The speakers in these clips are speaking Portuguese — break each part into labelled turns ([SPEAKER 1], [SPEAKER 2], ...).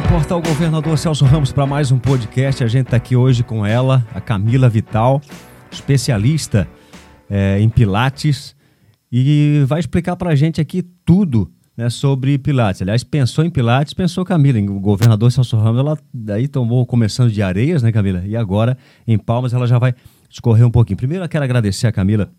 [SPEAKER 1] ao portal Governador Celso Ramos para mais um podcast. A gente está aqui hoje com ela, a Camila Vital, especialista é, em Pilates, e vai explicar para a gente aqui tudo né, sobre Pilates. Aliás, pensou em Pilates, pensou Camila, em o governador Celso Ramos, ela daí tomou começando de Areias, né, Camila? E agora em Palmas ela já vai discorrer um pouquinho. Primeiro eu quero agradecer a Camila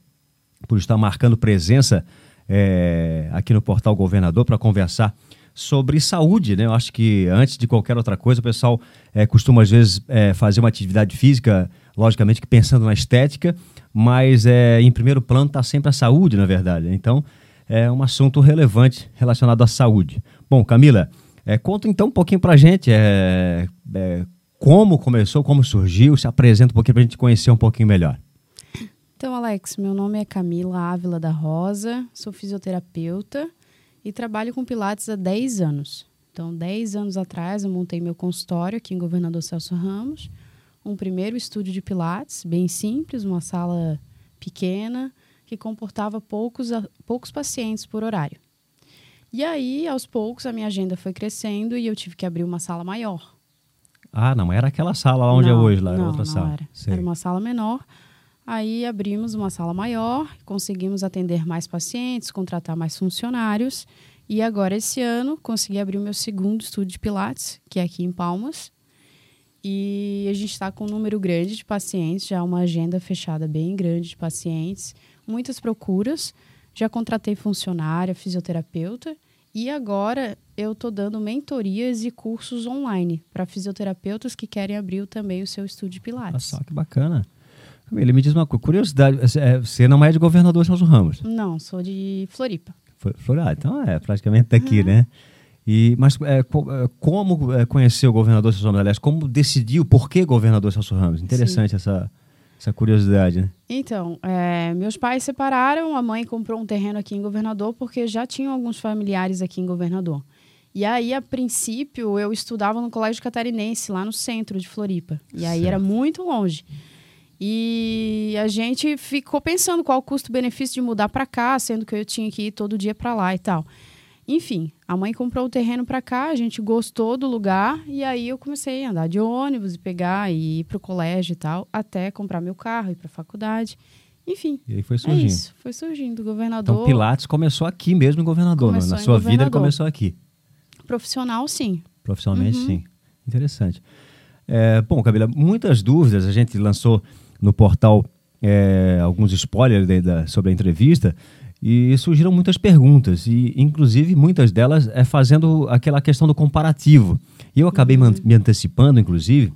[SPEAKER 1] por estar marcando presença é, aqui no portal Governador para conversar sobre saúde, né? Eu acho que antes de qualquer outra coisa, o pessoal é, costuma às vezes é, fazer uma atividade física, logicamente que pensando na estética, mas é, em primeiro plano está sempre a saúde, na verdade. Então, é um assunto relevante relacionado à saúde. Bom, Camila, é, conta então um pouquinho para a gente é, como começou, como surgiu, se apresenta um pouquinho para a gente conhecer um pouquinho melhor.
[SPEAKER 2] Então, Alex, meu nome é Camila Ávila da Rosa, sou fisioterapeuta e trabalho com Pilates há 10 anos. Então, 10 anos atrás, eu montei meu consultório aqui em Governador Celso Ramos, um primeiro estúdio de Pilates, bem simples, uma sala pequena, que comportava poucos, poucos pacientes por horário. E aí, aos poucos, a minha agenda foi crescendo e eu tive que abrir uma sala maior.
[SPEAKER 1] Ah, não era aquela sala lá onde é
[SPEAKER 2] não,
[SPEAKER 1] é hoje, lá
[SPEAKER 2] não,
[SPEAKER 1] era outra
[SPEAKER 2] não
[SPEAKER 1] sala.
[SPEAKER 2] Era. era uma sala menor. Aí abrimos uma sala maior, conseguimos atender mais pacientes, contratar mais funcionários. E agora, esse ano, consegui abrir o meu segundo estúdio de Pilates, que é aqui em Palmas. E a gente está com um número grande de pacientes, já uma agenda fechada bem grande de pacientes, muitas procuras. Já contratei funcionária, fisioterapeuta. E agora eu estou dando mentorias e cursos online para fisioterapeutas que querem abrir também o seu estúdio de Pilates.
[SPEAKER 1] Olha só que bacana. Ele me diz uma curiosidade, é, você não é de governador Celso Ramos?
[SPEAKER 2] Não, sou de Floripa.
[SPEAKER 1] Floripa, então é praticamente daqui, uhum. né? E, mas é, é como é, conheceu o governador Celso Ramos? Aliás, como decidiu, por que governador Celso Ramos? Interessante essa, essa curiosidade, né?
[SPEAKER 2] Então, é, meus pais separaram, a mãe comprou um terreno aqui em Governador porque já tinham alguns familiares aqui em Governador. E aí, a princípio, eu estudava no Colégio Catarinense, lá no centro de Floripa. E aí certo. era muito longe. E a gente ficou pensando qual o custo-benefício de mudar para cá, sendo que eu tinha que ir todo dia para lá e tal. Enfim, a mãe comprou o terreno para cá, a gente gostou do lugar e aí eu comecei a andar de ônibus e pegar e ir para o colégio e tal, até comprar meu carro, ir para a faculdade. Enfim.
[SPEAKER 1] E aí foi surgindo. É
[SPEAKER 2] isso, foi surgindo. O governador.
[SPEAKER 1] Então Pilates começou aqui mesmo governador, começou na sua vida ele começou aqui.
[SPEAKER 2] Profissional, sim.
[SPEAKER 1] Profissionalmente, uhum. sim. Interessante. É, bom, Camila, muitas dúvidas a gente lançou no portal é, alguns spoilers de, de, sobre a entrevista e surgiram muitas perguntas e inclusive muitas delas é fazendo aquela questão do comparativo. E eu acabei uhum. me antecipando, inclusive,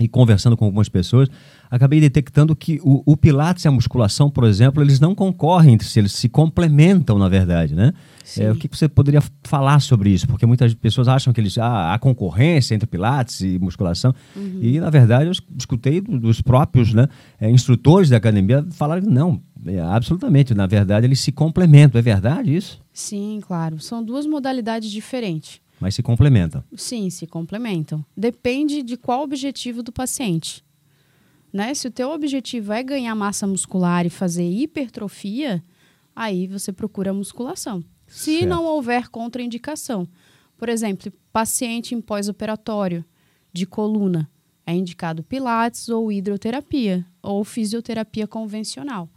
[SPEAKER 1] e conversando com algumas pessoas, acabei detectando que o, o, Pilates e a musculação, por exemplo, eles não concorrem entre si, eles se complementam, na verdade, né? É, o que, você poderia falar sobre isso? Porque muitas pessoas acham que eles, ah, há concorrência entre Pilates e musculação. Uhum. E, na verdade, eu escutei dos próprios né, é, instrutores da academia falar que não, é, absolutamente. Na verdade, eles se complementam. É verdade isso?
[SPEAKER 2] Sim, claro. São duas modalidades diferentes.
[SPEAKER 1] Mas se complementam.
[SPEAKER 2] Sim, se complementam. Depende de qual objetivo do paciente. Né? Se o teu objetivo é ganhar massa muscular e fazer hipertrofia, aí você procura musculação. Se certo. não houver contraindicação. Por exemplo, paciente em pós-operatório de coluna, é indicado pilates ou hidroterapia ou fisioterapia convencional.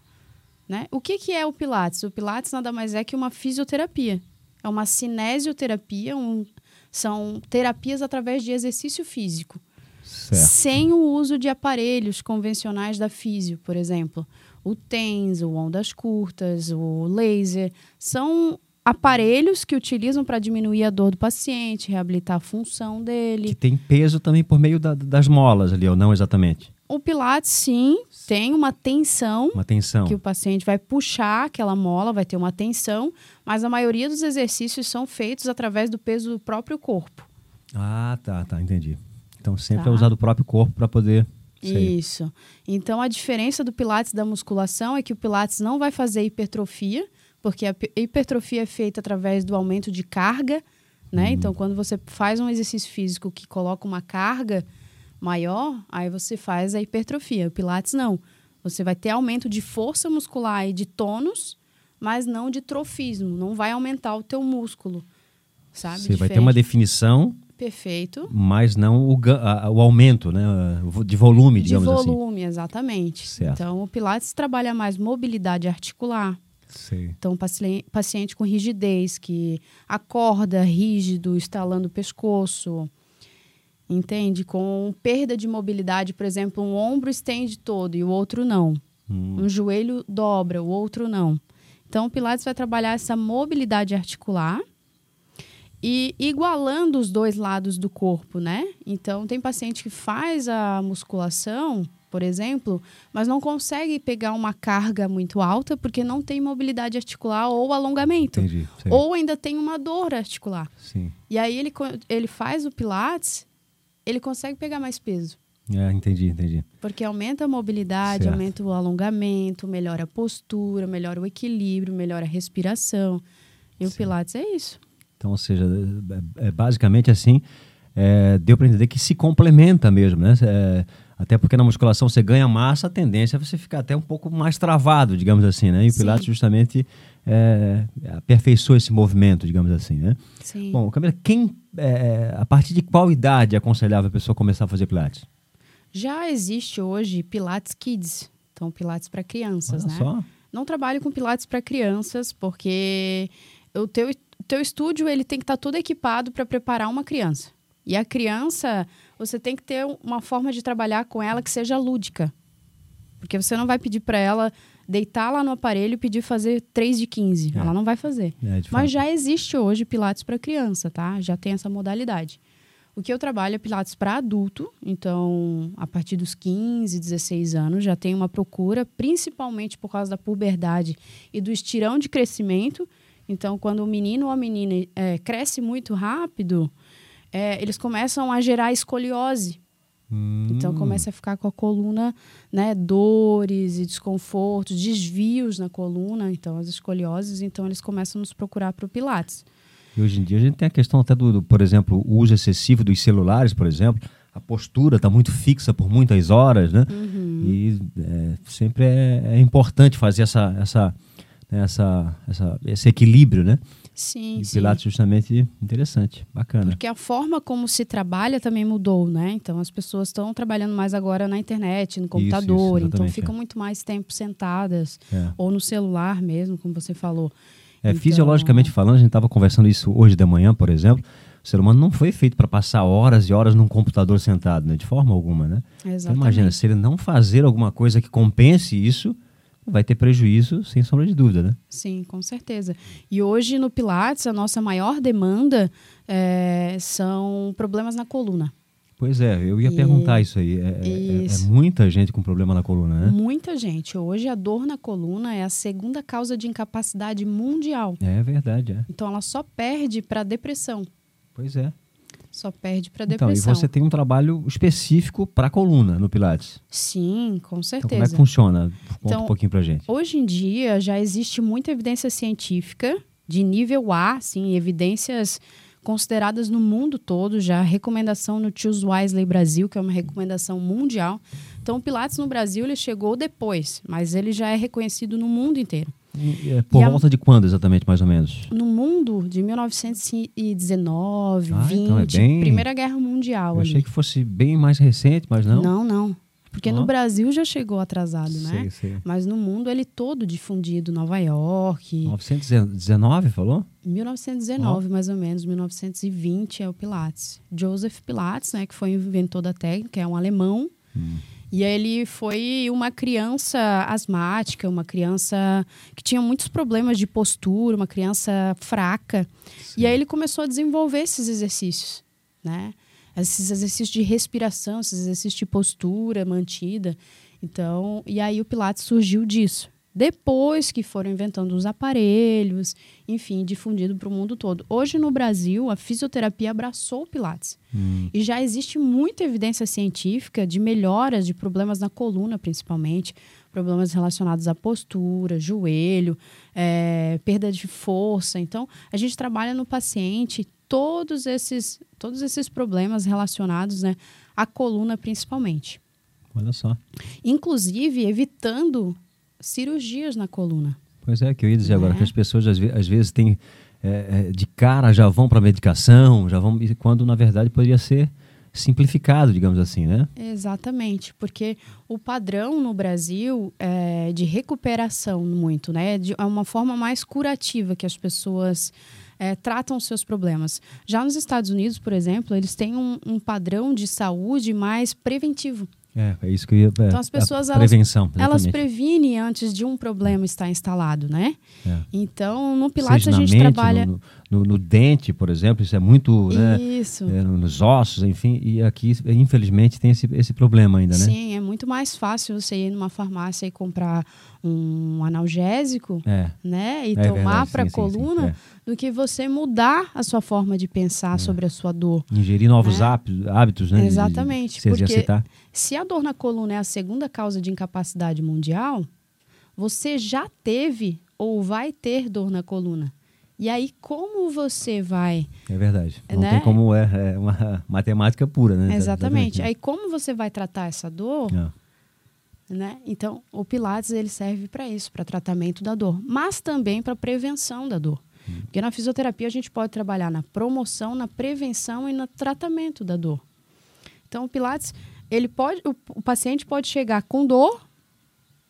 [SPEAKER 2] Né? O que, que é o pilates? O pilates nada mais é que uma fisioterapia. É uma cinesioterapia, um, são terapias através de exercício físico. Certo. Sem o uso de aparelhos convencionais da físio, por exemplo. O TENS, o ondas curtas, o laser, são aparelhos que utilizam para diminuir a dor do paciente, reabilitar a função dele.
[SPEAKER 1] Que tem peso também por meio da, das molas ali, ou não exatamente?
[SPEAKER 2] O Pilates, sim, tem uma tensão.
[SPEAKER 1] Uma tensão.
[SPEAKER 2] Que o paciente vai puxar aquela mola, vai ter uma tensão, mas a maioria dos exercícios são feitos através do peso do próprio corpo.
[SPEAKER 1] Ah, tá, tá, entendi. Então sempre tá. é usar o próprio corpo para poder.
[SPEAKER 2] Isso. Então a diferença do Pilates da musculação é que o Pilates não vai fazer hipertrofia, porque a hipertrofia é feita através do aumento de carga, né? Uhum. Então, quando você faz um exercício físico que coloca uma carga maior, aí você faz a hipertrofia. O Pilates não. Você vai ter aumento de força muscular e de tônus, mas não de trofismo. Não vai aumentar o teu músculo, sabe?
[SPEAKER 1] Você Diferente. vai ter uma definição
[SPEAKER 2] Perfeito.
[SPEAKER 1] mas não o, a- o aumento né, de volume,
[SPEAKER 2] De
[SPEAKER 1] digamos assim.
[SPEAKER 2] volume, exatamente.
[SPEAKER 1] Certo.
[SPEAKER 2] Então, o Pilates trabalha mais mobilidade articular.
[SPEAKER 1] Sei.
[SPEAKER 2] Então, paci- paciente com rigidez, que acorda rígido, estalando o pescoço, entende? Com perda de mobilidade, por exemplo, um ombro estende todo e o outro não.
[SPEAKER 1] Hum,
[SPEAKER 2] Um joelho dobra, o outro não. Então, o Pilates vai trabalhar essa mobilidade articular e igualando os dois lados do corpo, né? Então, tem paciente que faz a musculação, por exemplo, mas não consegue pegar uma carga muito alta porque não tem mobilidade articular ou alongamento.
[SPEAKER 1] entendi.
[SPEAKER 2] Ou ainda tem uma dor articular.
[SPEAKER 1] Sim.
[SPEAKER 2] E aí ele, ele faz o Pilates, ele consegue pegar mais peso.
[SPEAKER 1] É, entendi, entendi.
[SPEAKER 2] Porque aumenta a mobilidade,
[SPEAKER 1] Certo.
[SPEAKER 2] aumenta o alongamento, melhora a postura, melhora o equilíbrio, melhora a respiração. E o
[SPEAKER 1] Sim.
[SPEAKER 2] Pilates é isso.
[SPEAKER 1] Então, ou seja, é, é basicamente assim, é, deu para entender que se complementa mesmo, né? É, até porque na musculação você ganha massa, a tendência é você ficar até um pouco mais travado, digamos assim, né? E o
[SPEAKER 2] Sim.
[SPEAKER 1] Pilates justamente é, aperfeiçoa esse movimento, digamos assim, né?
[SPEAKER 2] Sim.
[SPEAKER 1] Bom, Camila, quem, é, a partir de qual idade é aconselhável a pessoa começar a fazer Pilates?
[SPEAKER 2] Já existe hoje Pilates Kids. Então, Pilates para crianças,
[SPEAKER 1] Olha
[SPEAKER 2] né?
[SPEAKER 1] só.
[SPEAKER 2] Não trabalho com Pilates para crianças, porque o teu, teu estúdio ele tem que estar todo equipado para preparar uma criança. E a criança, você tem que ter uma forma de trabalhar com ela que seja lúdica. Porque você não vai pedir para ela deitar lá no aparelho e pedir fazer 3 de 15.
[SPEAKER 1] É.
[SPEAKER 2] Ela não vai fazer.
[SPEAKER 1] É,
[SPEAKER 2] Mas já existe hoje Pilates para criança, tá? Já tem essa modalidade. O que eu trabalho é Pilates para adulto, então a partir dos 15, 16 anos já tem uma procura, principalmente por causa da puberdade e do estirão de crescimento. Então, quando o menino ou a menina é, cresce muito rápido, é, eles começam a gerar escoliose. Então
[SPEAKER 1] Hum,
[SPEAKER 2] começa a ficar com a coluna, né, dores e desconfortos, desvios na coluna, então as escolioses, então eles começam a nos procurar para o Pilates.
[SPEAKER 1] E hoje em dia a gente tem a questão até do, do, por exemplo, o uso excessivo dos celulares, por exemplo. A postura está muito fixa por muitas horas, né?
[SPEAKER 2] Uhum.
[SPEAKER 1] E é, sempre é, é importante fazer essa, essa, né, essa, essa, esse equilíbrio, né?
[SPEAKER 2] Sim,
[SPEAKER 1] E o
[SPEAKER 2] sim.
[SPEAKER 1] Pilates justamente interessante, bacana.
[SPEAKER 2] Porque a forma como se trabalha também mudou, né? Então as pessoas estão trabalhando mais agora na internet, no computador, então
[SPEAKER 1] exatamente,
[SPEAKER 2] ficam
[SPEAKER 1] é.
[SPEAKER 2] muito mais tempo sentadas
[SPEAKER 1] É.
[SPEAKER 2] ou no celular mesmo, como você falou.
[SPEAKER 1] É,
[SPEAKER 2] Então-
[SPEAKER 1] Fisiologicamente falando, a gente estava conversando isso hoje de manhã, por exemplo. O ser humano não foi feito para passar horas e horas num computador sentado, né? De forma alguma, né? Então,
[SPEAKER 2] Exatamente.
[SPEAKER 1] imagina, se ele não fazer alguma coisa que compense isso, vai ter prejuízo, sem sombra de dúvida, né?
[SPEAKER 2] Sim, com certeza. E hoje no Pilates, a nossa maior demanda é, são problemas na coluna.
[SPEAKER 1] Pois é, eu ia
[SPEAKER 2] E-
[SPEAKER 1] perguntar isso aí. É, é- é- é
[SPEAKER 2] Isso.
[SPEAKER 1] muita gente com problema na coluna, né?
[SPEAKER 2] Muita gente. Hoje a dor na coluna é a segunda causa de incapacidade mundial.
[SPEAKER 1] É verdade, é.
[SPEAKER 2] Então ela só perde para depressão.
[SPEAKER 1] Pois é.
[SPEAKER 2] Só perde para
[SPEAKER 1] Então, e
[SPEAKER 2] depressão.
[SPEAKER 1] você tem um trabalho específico para coluna no Pilates.
[SPEAKER 2] Sim, com
[SPEAKER 1] Então, como é
[SPEAKER 2] certeza.
[SPEAKER 1] que funciona? Conta
[SPEAKER 2] Então,
[SPEAKER 1] um pouquinho pra gente.
[SPEAKER 2] Hoje em dia já existe muita evidência científica de nível A, assim, evidências consideradas no mundo todo, já recomendação no Choose Wisely Brasil, que é uma recomendação mundial. Então o Pilates no Brasil ele chegou depois, mas ele já é reconhecido no mundo inteiro.
[SPEAKER 1] É, por
[SPEAKER 2] e a-
[SPEAKER 1] volta de quando exatamente, mais ou menos?
[SPEAKER 2] No mundo de 1919,
[SPEAKER 1] Ah,
[SPEAKER 2] 20,
[SPEAKER 1] então é bem-
[SPEAKER 2] Primeira Guerra Mundial
[SPEAKER 1] Eu
[SPEAKER 2] ali.
[SPEAKER 1] achei que fosse bem mais recente, mas não.
[SPEAKER 2] Não, não. Porque no Brasil já chegou atrasado, né?
[SPEAKER 1] Sei, sei.
[SPEAKER 2] Mas no mundo ele todo difundido, Nova York,
[SPEAKER 1] 919, falou?
[SPEAKER 2] 1919, mais ou menos, 1920 é o Pilates. Joseph Pilates, né, que foi o inventor da técnica, é um alemão.
[SPEAKER 1] Hum.
[SPEAKER 2] E ele foi uma criança asmática, uma criança que tinha muitos problemas de postura, uma criança fraca. E aí ele começou a desenvolver esses exercícios, né? Esses exercícios de respiração, esses exercícios de postura mantida. Então, e aí o Pilates surgiu disso. Depois que foram inventando os aparelhos, enfim, difundido para o mundo todo. Hoje no Brasil, a fisioterapia abraçou o Pilates.
[SPEAKER 1] Hum.
[SPEAKER 2] E já existe muita evidência científica de melhoras de problemas na coluna, principalmente, problemas relacionados à postura, joelho, eh, perda de força. Então, a gente trabalha no paciente todos esses, todos esses problemas relacionados né, à coluna, principalmente.
[SPEAKER 1] Olha só.
[SPEAKER 2] Inclusive, evitando cirurgias na coluna.
[SPEAKER 1] Pois é, que eu ia dizer agora,
[SPEAKER 2] Né?
[SPEAKER 1] que as pessoas às, ve- às vezes têm é, é, de cara já vão para medicação, já vão quando na verdade poderia ser simplificado, digamos assim, né?
[SPEAKER 2] Exatamente, porque o padrão no Brasil é de recuperação muito, né? De, é uma forma mais curativa que as pessoas é, tratam seus problemas. Já nos Estados Unidos, por exemplo, eles têm um, um padrão de saúde mais preventivo.
[SPEAKER 1] É, é isso que eu ia. É,
[SPEAKER 2] então as pessoas
[SPEAKER 1] prevenção,
[SPEAKER 2] elas, elas previnem antes de um problema estar instalado, né?
[SPEAKER 1] É.
[SPEAKER 2] Então no Pilates a gente trabalha
[SPEAKER 1] no, no, no, dente, por exemplo, isso é muito, né?
[SPEAKER 2] Isso.
[SPEAKER 1] É, nos ossos, enfim, e aqui infelizmente tem esse, esse problema ainda, né?
[SPEAKER 2] Sim, é muito mais fácil você ir numa farmácia e comprar um analgésico,
[SPEAKER 1] É.
[SPEAKER 2] né, e
[SPEAKER 1] É
[SPEAKER 2] tomar para a
[SPEAKER 1] sim, sim, sim,
[SPEAKER 2] coluna,
[SPEAKER 1] é.
[SPEAKER 2] do que você mudar a sua forma de pensar sobre a sua dor.
[SPEAKER 1] Ingerir novos
[SPEAKER 2] Né?
[SPEAKER 1] hábitos, né? de- de-
[SPEAKER 2] Exatamente,
[SPEAKER 1] de se
[SPEAKER 2] porque-
[SPEAKER 1] exercitar.
[SPEAKER 2] Se a dor na coluna é a segunda causa de incapacidade mundial, você já teve ou vai ter dor na coluna. E aí, como você vai.
[SPEAKER 1] É verdade. Não
[SPEAKER 2] Né?
[SPEAKER 1] tem como é, é uma matemática pura, né?
[SPEAKER 2] Exatamente. Aí, como você vai tratar essa dor,
[SPEAKER 1] É.
[SPEAKER 2] né? Então, o Pilates ele serve para isso, para tratamento da dor, mas também para prevenção da dor. Porque na fisioterapia a gente pode trabalhar na promoção, na prevenção e no tratamento da dor. Então, o Pilates, ele pode, o, o paciente pode chegar com dor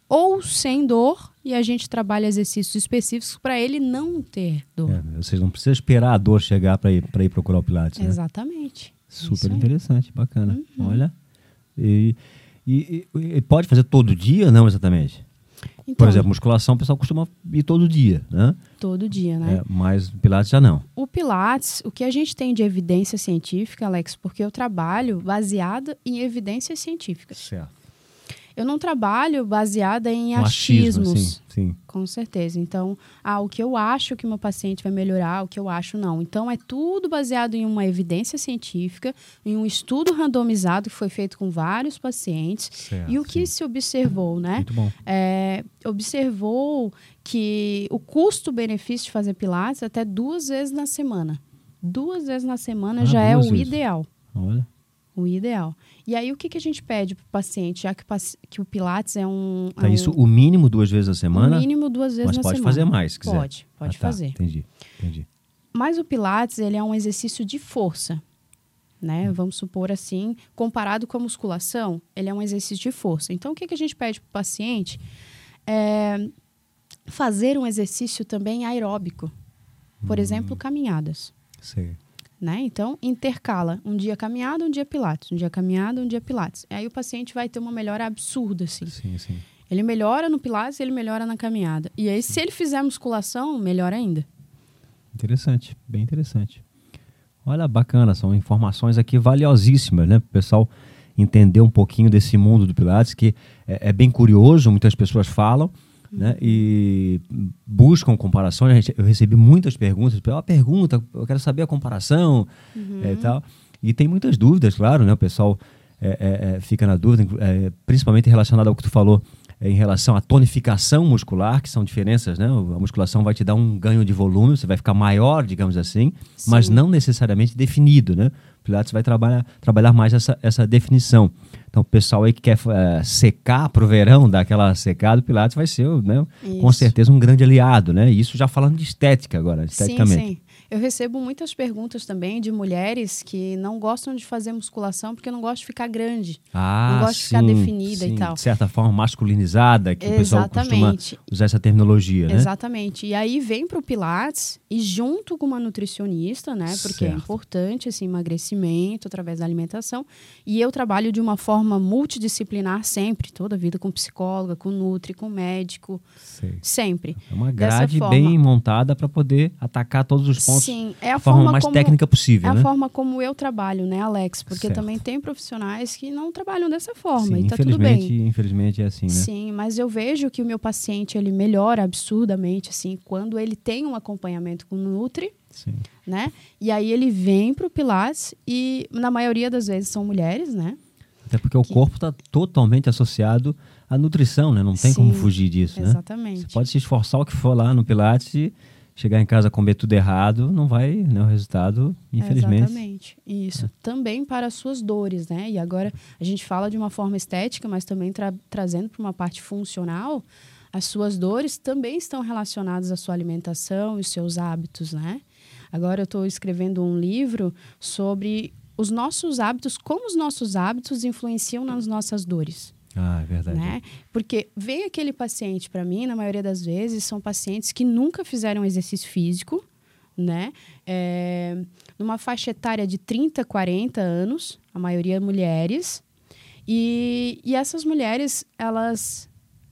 [SPEAKER 2] ou sem dor e a gente trabalha exercícios específicos para ele não ter dor.
[SPEAKER 1] É, vocês não precisam esperar a dor chegar para ir, pra ir procurar o Pilates, né?
[SPEAKER 2] Exatamente.
[SPEAKER 1] Super.
[SPEAKER 2] Uhum.
[SPEAKER 1] interessante, bacana. Olha. E, e- e- e pode fazer todo dia? Não, exatamente.
[SPEAKER 2] Então,
[SPEAKER 1] Por exemplo, musculação o pessoal costuma ir todo dia, né?
[SPEAKER 2] todo dia, né?
[SPEAKER 1] É, mas Pilates já não.
[SPEAKER 2] O Pilates, o que a gente tem de evidência científica, Alex, porque eu trabalho baseado em evidências científicas.
[SPEAKER 1] Certo.
[SPEAKER 2] Eu não trabalho baseada em
[SPEAKER 1] Um achismo,
[SPEAKER 2] achismos.
[SPEAKER 1] sim, sim.
[SPEAKER 2] Com certeza. Então, ah, o que eu acho que meu paciente vai melhorar, o que eu acho não. Então, é tudo baseado em uma evidência científica, em um estudo randomizado que foi feito com vários pacientes.
[SPEAKER 1] Certo,
[SPEAKER 2] e o que
[SPEAKER 1] sim.
[SPEAKER 2] se observou, né?
[SPEAKER 1] Muito bom.
[SPEAKER 2] É, observou que o custo-benefício de fazer pilates é até duas vezes na semana. Duas vezes na semana
[SPEAKER 1] Ah,
[SPEAKER 2] já é o
[SPEAKER 1] vezes.
[SPEAKER 2] ideal.
[SPEAKER 1] Olha.
[SPEAKER 2] O ideal. E aí, o que, que a gente pede para o paciente, já que, o que o Pilates é um.
[SPEAKER 1] Tá
[SPEAKER 2] é um-
[SPEAKER 1] isso o mínimo duas vezes a semana,
[SPEAKER 2] no mínimo duas vezes
[SPEAKER 1] mas
[SPEAKER 2] na
[SPEAKER 1] pode
[SPEAKER 2] semana.
[SPEAKER 1] fazer mais, se quiser.
[SPEAKER 2] Pode, pode
[SPEAKER 1] Ah, tá,
[SPEAKER 2] fazer.
[SPEAKER 1] Entendi, entendi.
[SPEAKER 2] Mas o Pilates, ele é um exercício de força,
[SPEAKER 1] Hum.
[SPEAKER 2] né? Vamos supor assim, comparado com a musculação, ele é um exercício de força. Então, o que, que a gente pede para o paciente? É fazer um exercício também aeróbico.
[SPEAKER 1] Hum.
[SPEAKER 2] Por exemplo, caminhadas.
[SPEAKER 1] Sei.
[SPEAKER 2] Né? Então, intercala. Um dia caminhada, um dia pilates. Um dia caminhada, um dia pilates. Aí o paciente vai ter uma melhora absurda, assim.
[SPEAKER 1] Sim, sim.
[SPEAKER 2] Ele melhora no pilates, ele melhora na caminhada. E aí, se ele fizer musculação, melhor ainda.
[SPEAKER 1] Interessante, bem interessante. Olha, bacana, são informações aqui valiosíssimas, né? Para o pessoal entender um pouquinho desse mundo do Pilates, que é, é bem curioso, muitas pessoas falam, né? E buscam comparações. Eu recebi muitas perguntas, uma pergunta, eu quero saber a comparação é, e tal. E tem muitas dúvidas, claro, né? O pessoal é, é, fica na dúvida, principalmente relacionado ao que tu falou, em relação à tonificação muscular, que são diferenças, né? A musculação vai te dar um ganho de volume, você vai ficar maior, digamos assim, mas
[SPEAKER 2] Sim.
[SPEAKER 1] não necessariamente definido, né? O Pilates vai trabalhar, trabalhar mais essa, essa definição. Então, o pessoal aí que quer eh, secar pro verão, dar aquela secada, o Pilates vai ser, né, com certeza, um grande aliado, né? Isso já falando de estética agora,
[SPEAKER 2] Sim,
[SPEAKER 1] esteticamente.
[SPEAKER 2] sim. Eu recebo muitas perguntas também de mulheres que não gostam de fazer musculação porque não gostam de ficar grande.
[SPEAKER 1] Ah,
[SPEAKER 2] Não gosto de ficar
[SPEAKER 1] sim,
[SPEAKER 2] definida e
[SPEAKER 1] sim.
[SPEAKER 2] tal.
[SPEAKER 1] De certa forma, masculinizada, que o pessoal costuma
[SPEAKER 2] Exatamente.
[SPEAKER 1] usar essa terminologia, né?
[SPEAKER 2] Exatamente. E aí vem para o Pilates e junto com uma nutricionista, né? Porque é
[SPEAKER 1] Certo.
[SPEAKER 2] importante esse emagrecimento através da alimentação. E eu trabalho de uma forma multidisciplinar sempre, toda a vida com psicóloga, com nutri, com médico,
[SPEAKER 1] Sei.
[SPEAKER 2] sempre.
[SPEAKER 1] É uma grade
[SPEAKER 2] forma.
[SPEAKER 1] bem montada para poder atacar todos os pontos
[SPEAKER 2] Sim, é a
[SPEAKER 1] forma
[SPEAKER 2] forma
[SPEAKER 1] mais
[SPEAKER 2] como
[SPEAKER 1] técnica
[SPEAKER 2] É
[SPEAKER 1] possível,
[SPEAKER 2] a
[SPEAKER 1] né?
[SPEAKER 2] forma como eu trabalho, né, Alex? Porque
[SPEAKER 1] Certo.
[SPEAKER 2] também tem profissionais que não trabalham dessa forma
[SPEAKER 1] Sim,
[SPEAKER 2] e tá tudo bem.
[SPEAKER 1] infelizmente é assim, né?
[SPEAKER 2] Sim, mas eu vejo que o meu paciente ele melhora absurdamente assim quando ele tem um acompanhamento com o Nutri,
[SPEAKER 1] Sim.
[SPEAKER 2] né? E aí ele vem pro Pilates e na maioria das vezes são mulheres, né?
[SPEAKER 1] Até porque o
[SPEAKER 2] Que-
[SPEAKER 1] corpo está totalmente associado à nutrição, né? Não tem como
[SPEAKER 2] Sim,
[SPEAKER 1] fugir disso, né?
[SPEAKER 2] Exatamente.
[SPEAKER 1] Você pode se esforçar o que for lá no Pilates e chegar em casa comer tudo errado, não vai, né? O resultado, infelizmente.
[SPEAKER 2] Exatamente. Isso. Também para as suas dores, né? E agora a gente fala de uma forma estética, mas também tra- trazendo para uma parte funcional, as suas dores também estão relacionadas à sua alimentação e os seus hábitos, né? Agora eu estou escrevendo um livro sobre os nossos hábitos, como os nossos hábitos influenciam nas nossas dores.
[SPEAKER 1] Ah, é verdade.
[SPEAKER 2] Né? Porque vem aquele paciente para mim, na maioria das vezes, são pacientes que nunca fizeram exercício físico, né? É, numa faixa etária de 30, 40 anos, a maioria mulheres. E, e essas mulheres, elas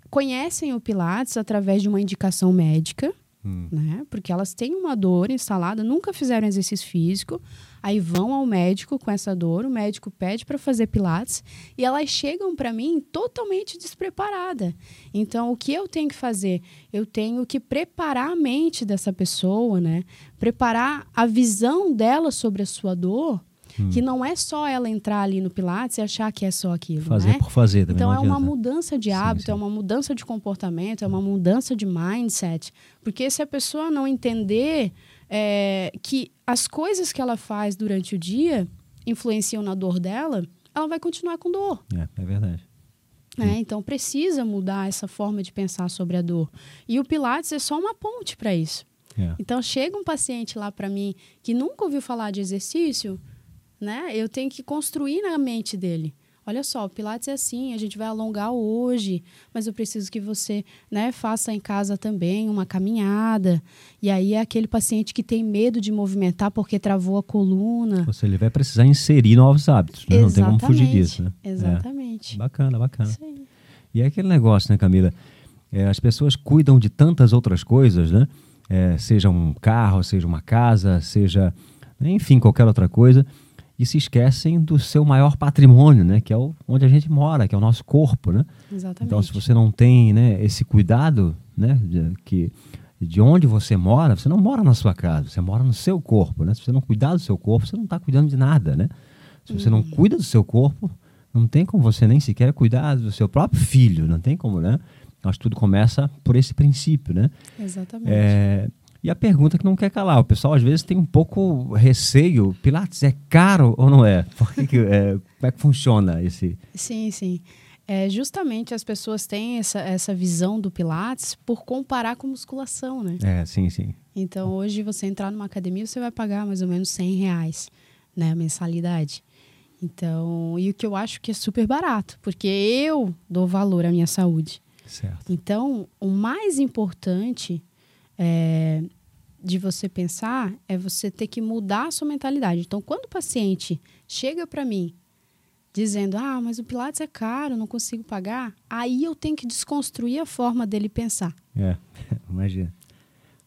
[SPEAKER 2] conhecem o Pilates através de uma indicação médica, hum. né? Porque elas têm uma dor instalada, nunca fizeram exercício físico, aí vão ao médico com essa dor, o médico pede para fazer Pilates e elas chegam para mim totalmente despreparada. Então, o que eu tenho que fazer? Eu tenho que preparar a mente dessa pessoa, né? Preparar a visão dela sobre a sua dor Hum. Que não é só ela entrar ali no Pilates e achar que é só aquilo.
[SPEAKER 1] Fazer
[SPEAKER 2] né?
[SPEAKER 1] por fazer também.
[SPEAKER 2] Então é uma mudança de hábito, sim, sim. é uma mudança de comportamento, é uma mudança de mindset. Porque se a pessoa não entender é, que as coisas que ela faz durante o dia influenciam na dor dela, ela vai continuar com dor.
[SPEAKER 1] É, é verdade.
[SPEAKER 2] É, então precisa mudar essa forma de pensar sobre a dor. E o Pilates é só uma ponte para isso. É. Então chega um paciente lá para mim que nunca ouviu falar de exercício, né? Eu tenho que construir na mente dele. Olha só, o Pilates é assim, a gente vai alongar hoje, mas eu preciso que você né, faça em casa também uma caminhada. E aí é aquele paciente que tem medo de movimentar porque travou a coluna.
[SPEAKER 1] Você ele vai precisar inserir novos hábitos, né? não tem como fugir disso. Né?
[SPEAKER 2] Exatamente.
[SPEAKER 1] É. Bacana, bacana. Sim. E é aquele negócio, né, Camila? É, as pessoas cuidam de tantas outras coisas, né? É, seja um carro, seja uma casa, seja, enfim, qualquer outra coisa e se esquecem do seu maior patrimônio, né, que é o, onde a gente mora, que é o nosso corpo, né?
[SPEAKER 2] Exatamente.
[SPEAKER 1] Então, se você não tem, né, esse cuidado, né, de, que de onde você mora, você não mora na sua casa, você mora no seu corpo, né? Se você não cuidar do seu corpo, você não está cuidando de nada, né? Se você uhum. não cuida do seu corpo, não tem como você nem sequer cuidar do seu próprio filho, não tem como, né? Acho que tudo começa por esse princípio, né?
[SPEAKER 2] Exatamente.
[SPEAKER 1] É, e a pergunta que não quer calar, o pessoal às vezes tem um pouco receio, Pilates é caro ou não é? Por que que, é como é que funciona esse...
[SPEAKER 2] Sim, sim. É, justamente as pessoas têm essa, essa visão do Pilates por comparar com musculação, né?
[SPEAKER 1] É, sim, sim.
[SPEAKER 2] Então, hoje você entrar numa academia, você vai pagar mais ou menos 100 reais, né? A mensalidade. Então, e o que eu acho que é super barato, porque eu dou valor à minha saúde.
[SPEAKER 1] Certo.
[SPEAKER 2] Então, o mais importante é, de você pensar é você ter que mudar a sua mentalidade. Então, quando o paciente chega para mim dizendo: "Ah, mas o Pilates é caro, não consigo pagar", aí eu tenho que desconstruir a forma dele pensar.
[SPEAKER 1] É, imagina.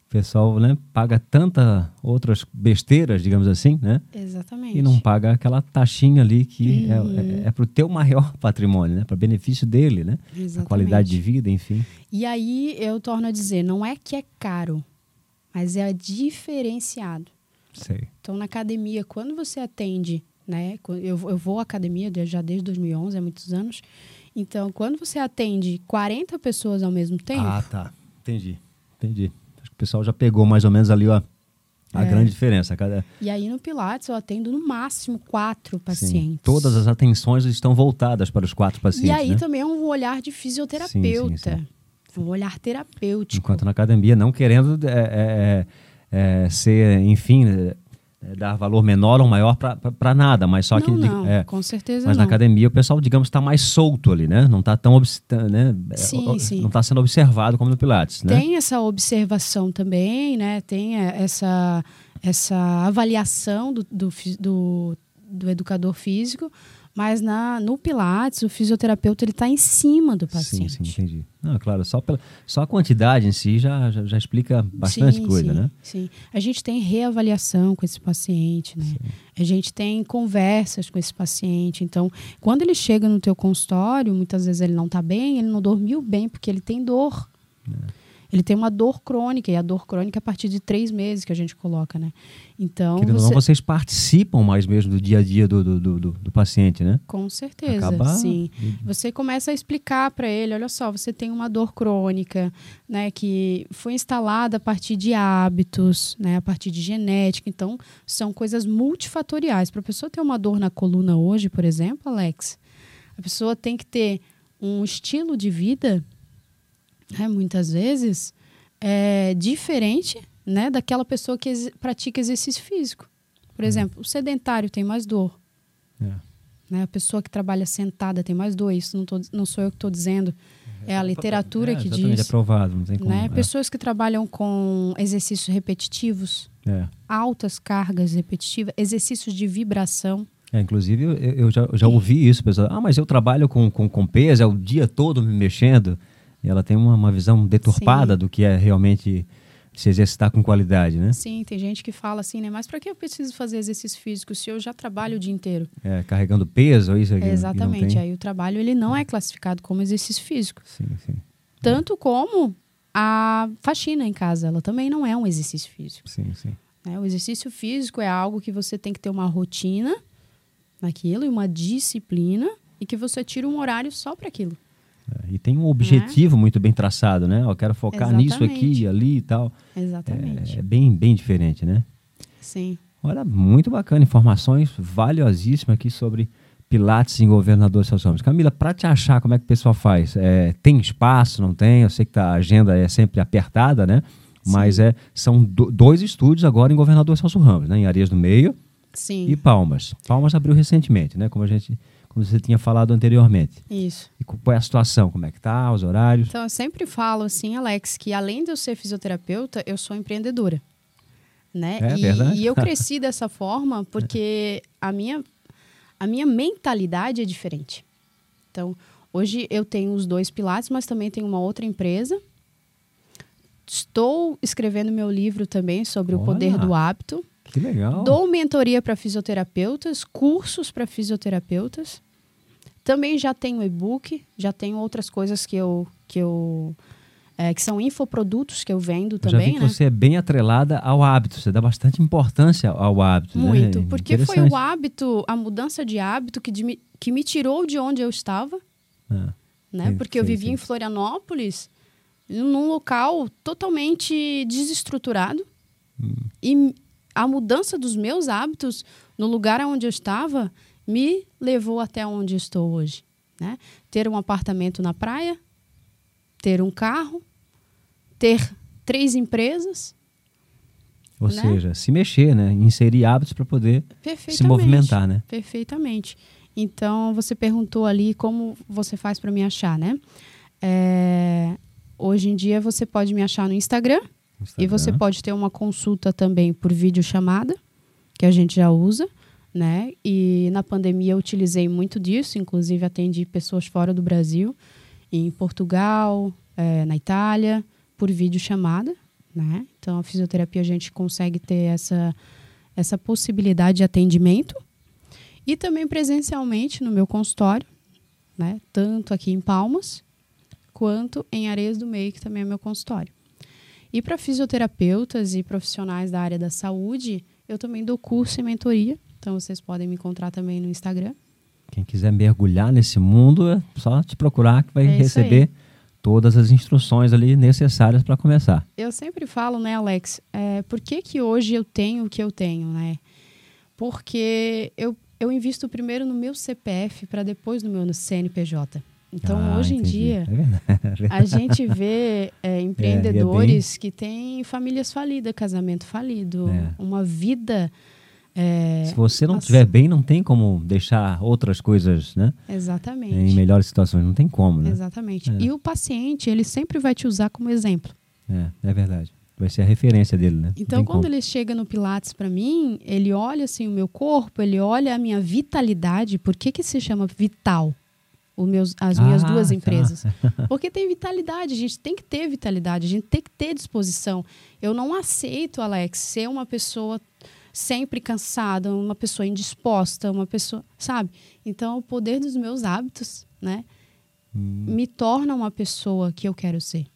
[SPEAKER 1] O pessoal né, paga tanta outras besteiras, digamos assim, né?
[SPEAKER 2] Exatamente.
[SPEAKER 1] E não paga aquela taxinha ali que é, uhum. é, é, é para o teu maior patrimônio, né? Para benefício dele, né?
[SPEAKER 2] Exatamente. A
[SPEAKER 1] qualidade de vida, enfim.
[SPEAKER 2] E aí eu torno a dizer, não é que é caro, mas é diferenciado.
[SPEAKER 1] Sei.
[SPEAKER 2] Então, na academia, quando você atende, né? Eu, eu vou à academia já desde 2011, há muitos anos. Então, quando você atende 40 pessoas ao mesmo tempo...
[SPEAKER 1] Ah, tá. Entendi. Entendi. Pessoal já pegou mais ou menos ali, ó, a é. grande diferença. Cada...
[SPEAKER 2] E aí no Pilates eu atendo no máximo quatro pacientes.
[SPEAKER 1] Sim. Todas as atenções estão voltadas para os quatro pacientes.
[SPEAKER 2] E aí
[SPEAKER 1] né?
[SPEAKER 2] também é um olhar de fisioterapeuta. Sim, sim, um olhar terapêutico.
[SPEAKER 1] Enquanto na academia, não querendo é, é, é, é ser, enfim, é, dar valor menor ou maior para nada, mas só
[SPEAKER 2] não,
[SPEAKER 1] que
[SPEAKER 2] não,
[SPEAKER 1] é,
[SPEAKER 2] com certeza
[SPEAKER 1] mas
[SPEAKER 2] não.
[SPEAKER 1] na academia o pessoal digamos está mais solto ali né não está tão né
[SPEAKER 2] sim, sim.
[SPEAKER 1] não está sendo observado como no pilates né
[SPEAKER 2] tem essa observação também né tem essa essa avaliação do, do, do, do educador físico mas na, no Pilates, o fisioterapeuta ele está em cima do paciente.
[SPEAKER 1] Sim, sim, entendi. Não, claro, só, pela, só a quantidade em si já, já, já explica bastante
[SPEAKER 2] sim,
[SPEAKER 1] coisa,
[SPEAKER 2] sim,
[SPEAKER 1] né?
[SPEAKER 2] Sim. A gente tem reavaliação com esse paciente, né? Sim. A gente tem conversas com esse paciente. Então, quando ele chega no teu consultório, muitas vezes ele não está bem, ele não dormiu bem porque ele tem dor. É ele tem uma dor crônica, e a dor crônica é a partir de três meses que a gente coloca, né? Então.
[SPEAKER 1] Querendo você... não, vocês participam mais mesmo do dia a dia do, do, do, do paciente, né?
[SPEAKER 2] Com certeza, Acabar... sim. Você começa a explicar para ele: olha só, você tem uma dor crônica, né? Que foi instalada a partir de hábitos, né? A partir de genética. Então, são coisas multifatoriais. Para a pessoa ter uma dor na coluna hoje, por exemplo, Alex, a pessoa tem que ter um estilo de vida é, muitas vezes, é diferente né, daquela pessoa que ex pratica exercício físico. Por
[SPEAKER 1] É.
[SPEAKER 2] exemplo, o sedentário tem mais dor.
[SPEAKER 1] É.
[SPEAKER 2] Né? A pessoa que trabalha sentada tem mais dor. Isso não, tô- não sou eu que estou dizendo. É a literatura
[SPEAKER 1] É,
[SPEAKER 2] que diz.
[SPEAKER 1] é provado, não tem como.
[SPEAKER 2] né?
[SPEAKER 1] é.
[SPEAKER 2] Pessoas que trabalham com exercícios repetitivos,
[SPEAKER 1] É.
[SPEAKER 2] altas cargas repetitivas, exercícios de vibração.
[SPEAKER 1] É, inclusive, eu, eu já, já ouvi isso, pessoal. Ah, mas eu trabalho com, com, com peso, é o dia todo me mexendo. Ela tem uma, uma visão deturpada
[SPEAKER 2] Sim.
[SPEAKER 1] do que é realmente se exercitar com qualidade, né?
[SPEAKER 2] Sim, tem gente que fala assim, né? Mas para que eu preciso fazer exercício físico se eu já trabalho o dia inteiro?
[SPEAKER 1] É, carregando peso, isso aqui.
[SPEAKER 2] Exatamente.
[SPEAKER 1] Tem...
[SPEAKER 2] Aí o trabalho ele não é classificado como exercício físico.
[SPEAKER 1] Sim, sim,
[SPEAKER 2] Tanto como a faxina em casa, ela também não é um exercício físico.
[SPEAKER 1] sim, sim.
[SPEAKER 2] né? O exercício físico é algo que você tem que ter uma rotina naquilo e uma disciplina e que você tira um horário só para aquilo.
[SPEAKER 1] É, E tem um objetivo muito bem traçado, né? Eu quero focar nisso aqui,
[SPEAKER 2] Exatamente.
[SPEAKER 1] ali e tal.
[SPEAKER 2] Exatamente.
[SPEAKER 1] É, é bem, bem diferente, né?
[SPEAKER 2] Sim.
[SPEAKER 1] Olha, muito bacana, informações valiosíssimas aqui sobre Pilates em Governador Celso Ramos. Camila, para te achar, como é que o pessoal faz? É, tem espaço, não tem? Eu sei que tá- a agenda é sempre apertada, né? Mas é, são do- dois estúdios agora em Governador Celso Ramos, né? Em Areias do Meio
[SPEAKER 2] Sim.
[SPEAKER 1] e Palmas. Palmas abriu recentemente, né? Como a gente, como você tinha falado anteriormente.
[SPEAKER 2] Isso.
[SPEAKER 1] E qual é a situação? Como é que tá? Os horários?
[SPEAKER 2] Então, eu sempre falo assim, Alex, que além de eu ser fisioterapeuta, eu sou empreendedora. Né?
[SPEAKER 1] É
[SPEAKER 2] e,
[SPEAKER 1] verdade.
[SPEAKER 2] e eu cresci dessa forma porque a minha, a minha mentalidade é diferente. Então, hoje eu tenho os dois pilates, mas também tenho uma outra empresa. Estou escrevendo meu livro também sobre o poder
[SPEAKER 1] Olha.
[SPEAKER 2] do hábito.
[SPEAKER 1] Que legal.
[SPEAKER 2] Dou mentoria para fisioterapeutas, cursos para fisioterapeutas. Também já tenho e-book, já tenho outras coisas que eu que eu é, que são infoprodutos que eu vendo
[SPEAKER 1] Eu já vi
[SPEAKER 2] também,
[SPEAKER 1] que
[SPEAKER 2] né?
[SPEAKER 1] você é bem atrelada ao hábito, você dá bastante importância ao hábito. né?
[SPEAKER 2] Muito, porque foi o hábito, a mudança de hábito que, de me- que me tirou de onde eu estava,
[SPEAKER 1] Ah,
[SPEAKER 2] né?
[SPEAKER 1] Sim,
[SPEAKER 2] Porque eu
[SPEAKER 1] sim,
[SPEAKER 2] vivia
[SPEAKER 1] sim.
[SPEAKER 2] em Florianópolis, num local totalmente desestruturado.
[SPEAKER 1] Hum.
[SPEAKER 2] E a mudança dos meus hábitos no lugar onde eu estava me levou até onde estou hoje, né? Ter um apartamento na praia, ter um carro, ter três empresas,
[SPEAKER 1] Ou
[SPEAKER 2] Né?
[SPEAKER 1] seja, se mexer, né? Inserir hábitos para poder se movimentar, né?
[SPEAKER 2] Perfeitamente. Então, você perguntou ali como você faz para me achar, né? É, hoje em dia, você pode me achar no Instagram, e você
[SPEAKER 1] Instagram.
[SPEAKER 2] pode ter uma consulta também por videochamada, que a gente já usa, né? E na pandemia eu utilizei muito disso, inclusive atendi pessoas fora do Brasil, em Portugal, eh, na Itália, por videochamada, né? Então a fisioterapia a gente consegue ter essa, essa possibilidade de atendimento e também presencialmente no meu consultório, né? Tanto aqui em Palmas quanto em Areias do Meio, que também é meu consultório. E para fisioterapeutas e profissionais da área da saúde, eu também dou curso e mentoria. Então vocês podem me encontrar também no Instagram.
[SPEAKER 1] Quem quiser mergulhar nesse mundo, é só te procurar que vai
[SPEAKER 2] É
[SPEAKER 1] receber todas as instruções ali necessárias para começar.
[SPEAKER 2] Eu sempre falo, né, Alex, é, por que, que hoje eu tenho o que eu tenho, né? Porque eu, eu invisto primeiro no meu CPF para depois no meu CNPJ. Então,
[SPEAKER 1] Ah,
[SPEAKER 2] hoje em
[SPEAKER 1] entendi.
[SPEAKER 2] dia,
[SPEAKER 1] É
[SPEAKER 2] a gente vê é, empreendedores que têm famílias falidas, casamento falido,
[SPEAKER 1] É.
[SPEAKER 2] uma vida. É,
[SPEAKER 1] Se você não estiver bem, não tem como deixar outras coisas, né?
[SPEAKER 2] exatamente.
[SPEAKER 1] Em melhores situações, não tem como, né?
[SPEAKER 2] Exatamente.
[SPEAKER 1] É.
[SPEAKER 2] E o paciente, ele sempre vai te usar como exemplo.
[SPEAKER 1] É, é verdade. Vai ser a referência dele, né?
[SPEAKER 2] Então, quando
[SPEAKER 1] como.
[SPEAKER 2] ele chega no Pilates para mim, ele olha assim o meu corpo, ele olha a minha vitalidade. Por que que se chama vital? Meus, as minhas
[SPEAKER 1] Ah,
[SPEAKER 2] duas
[SPEAKER 1] tá.
[SPEAKER 2] empresas. Porque tem vitalidade, a gente tem que ter vitalidade, a gente tem que ter disposição. Eu não aceito, Alex, ser uma pessoa sempre cansada, uma pessoa indisposta, uma pessoa, sabe? Então, o poder dos meus hábitos, né,
[SPEAKER 1] Hum,
[SPEAKER 2] me torna uma pessoa que eu quero ser.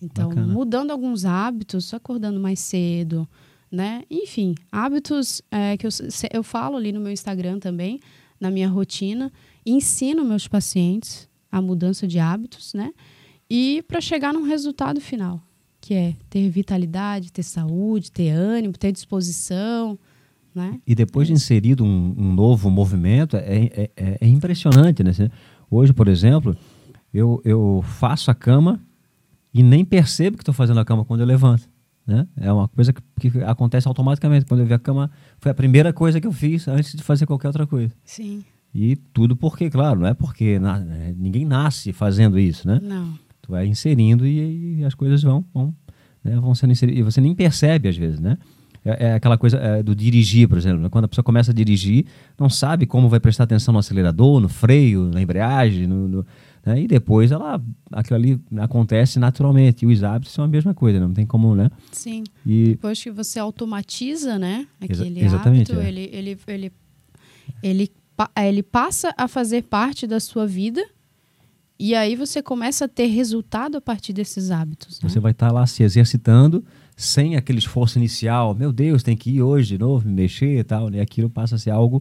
[SPEAKER 2] Então,
[SPEAKER 1] Bacana.
[SPEAKER 2] mudando alguns hábitos, acordando mais cedo, né? Enfim, hábitos é, que eu, eu falo ali no meu Instagram também, na minha rotina, ensino meus pacientes a mudança de hábitos, né? E para chegar num resultado final, que é ter vitalidade, ter saúde, ter ânimo, ter disposição, né?
[SPEAKER 1] E depois de inserido um, um novo movimento, é, é, é- é impressionante, né? Hoje, por exemplo, eu, eu faço a cama e nem percebo que estou fazendo a cama quando eu levanto. Né? É uma coisa que, que, acontece automaticamente. Quando eu vi a cama, foi a primeira coisa que eu fiz antes de fazer qualquer outra coisa.
[SPEAKER 2] Sim.
[SPEAKER 1] E tudo porque, claro, não é porque na, é, ninguém nasce fazendo isso, né?
[SPEAKER 2] Não.
[SPEAKER 1] Tu vai inserindo e, e as coisas vão, vão, né, vão sendo inseridas. E você nem percebe às vezes, né? É, é aquela coisa é, do dirigir, por exemplo. Né? Quando a pessoa começa a dirigir, não sabe como vai prestar atenção no acelerador, no freio, na embreagem, no, no né? e depois ela, aquilo ali acontece naturalmente. E os hábitos são a mesma coisa, não tem como, né?
[SPEAKER 2] Sim.
[SPEAKER 1] E
[SPEAKER 2] Depois que você automatiza, né,
[SPEAKER 1] Exa-
[SPEAKER 2] aquele
[SPEAKER 1] exatamente,
[SPEAKER 2] hábito,
[SPEAKER 1] é.
[SPEAKER 2] ele, ele, ele, ele, ele passa a fazer parte da sua vida e aí você começa a ter resultado a partir desses hábitos. Né?
[SPEAKER 1] Você vai estar lá se exercitando sem aquele esforço inicial. Meu Deus, tem que ir hoje de novo, me mexer e tal. E aquilo passa a ser algo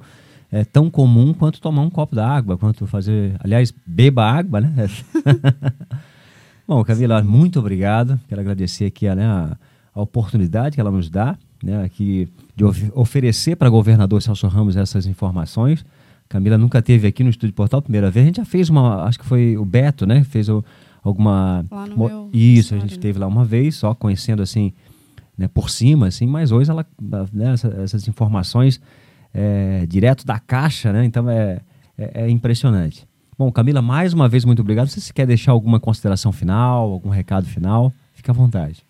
[SPEAKER 1] é, tão comum quanto tomar um copo d'água, quanto fazer. Aliás, beba água, né? Bom, Camila, muito obrigado. Quero agradecer aqui né, a, a oportunidade que ela nos dá né, aqui de of- oferecer para o governador Celso Ramos essas informações. Camila nunca teve aqui no Estúdio Portal, primeira vez. A gente já fez uma, acho que foi o Beto, né? Fez o- alguma.
[SPEAKER 2] Lá no meu
[SPEAKER 1] Isso, a
[SPEAKER 2] story,
[SPEAKER 1] gente
[SPEAKER 2] né?
[SPEAKER 1] teve lá uma vez, só conhecendo assim, né, por cima, assim, mas hoje ela, né, essa- essas informações é, direto da caixa, né? Então é, é, é impressionante. Bom, Camila, mais uma vez, muito obrigado. Se você quer deixar alguma consideração final, algum recado final, fica à vontade.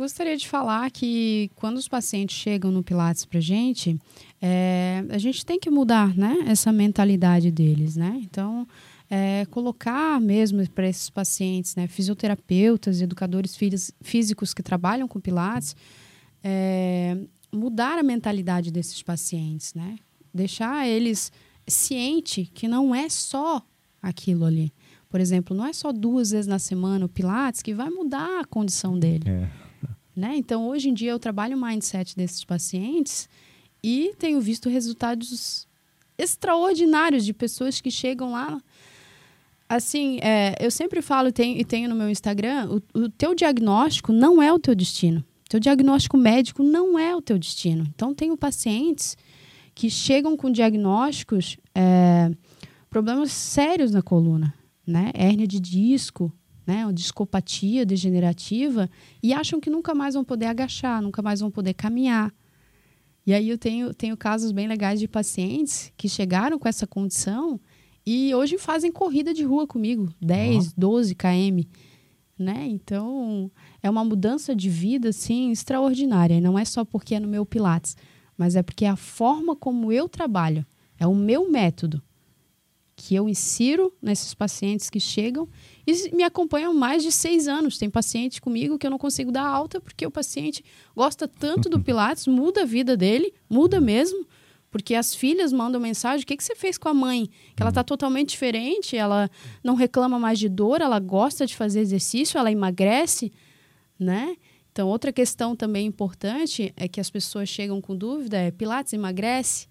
[SPEAKER 2] Gostaria de falar que quando os pacientes chegam no Pilates pra gente, é, a gente tem que mudar né, essa mentalidade deles, né? Então, é, colocar mesmo para esses pacientes, né, fisioterapeutas, educadores físicos que trabalham com Pilates, é, mudar a mentalidade desses pacientes, né? Deixar eles ciente que não é só aquilo ali. Por exemplo, não é só duas vezes na semana o Pilates que vai mudar a condição dele.
[SPEAKER 1] É,
[SPEAKER 2] Né? Então, hoje em dia, eu trabalho o mindset desses pacientes e tenho visto resultados extraordinários de pessoas que chegam lá. Assim, é, eu sempre falo e tenho, tenho no meu Instagram: o, o teu diagnóstico não é o teu destino. Teu diagnóstico médico não é o teu destino. Então, tenho pacientes que chegam com diagnósticos, é, problemas sérios na coluna, né? Hérnia de disco, né? Uma discopatia degenerativa e acham que nunca mais vão poder agachar, nunca mais vão poder caminhar. E aí eu tenho, tenho casos bem legais de pacientes que chegaram com essa condição e hoje fazem corrida de rua comigo, 10, 12 km. Né? Então, é uma mudança de vida assim extraordinária. E não é só porque é no meu Pilates, mas é porque é a forma como eu trabalho, é o meu método que eu insiro nesses pacientes que chegam e me acompanham mais de seis anos. Tem paciente comigo que eu não consigo dar alta porque o paciente gosta tanto do Pilates, muda a vida dele, muda mesmo. Porque as filhas mandam mensagem: o que, que você fez com a mãe? Que ela está totalmente diferente, ela não reclama mais de dor, ela gosta de fazer exercício, ela emagrece, né? Então, outra questão também importante é que as pessoas chegam com dúvida: é Pilates emagrece?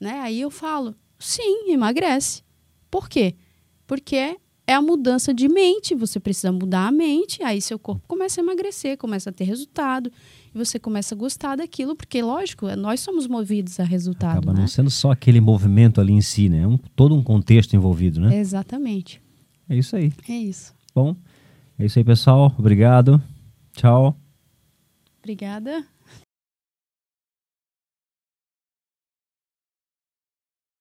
[SPEAKER 2] Né? Aí eu falo: sim, emagrece. Por quê? Porque é a mudança de mente. Você precisa mudar a mente, aí seu corpo começa a emagrecer, começa a ter resultado, e você começa a gostar daquilo, porque, lógico, nós somos movidos a resultado.
[SPEAKER 1] Acaba
[SPEAKER 2] né?
[SPEAKER 1] não sendo só aquele movimento ali em si, né? É um, todo um contexto envolvido, né?
[SPEAKER 2] Exatamente.
[SPEAKER 1] É isso aí.
[SPEAKER 2] É isso.
[SPEAKER 1] Bom, é isso aí, pessoal. Obrigado. Tchau.
[SPEAKER 2] Obrigada.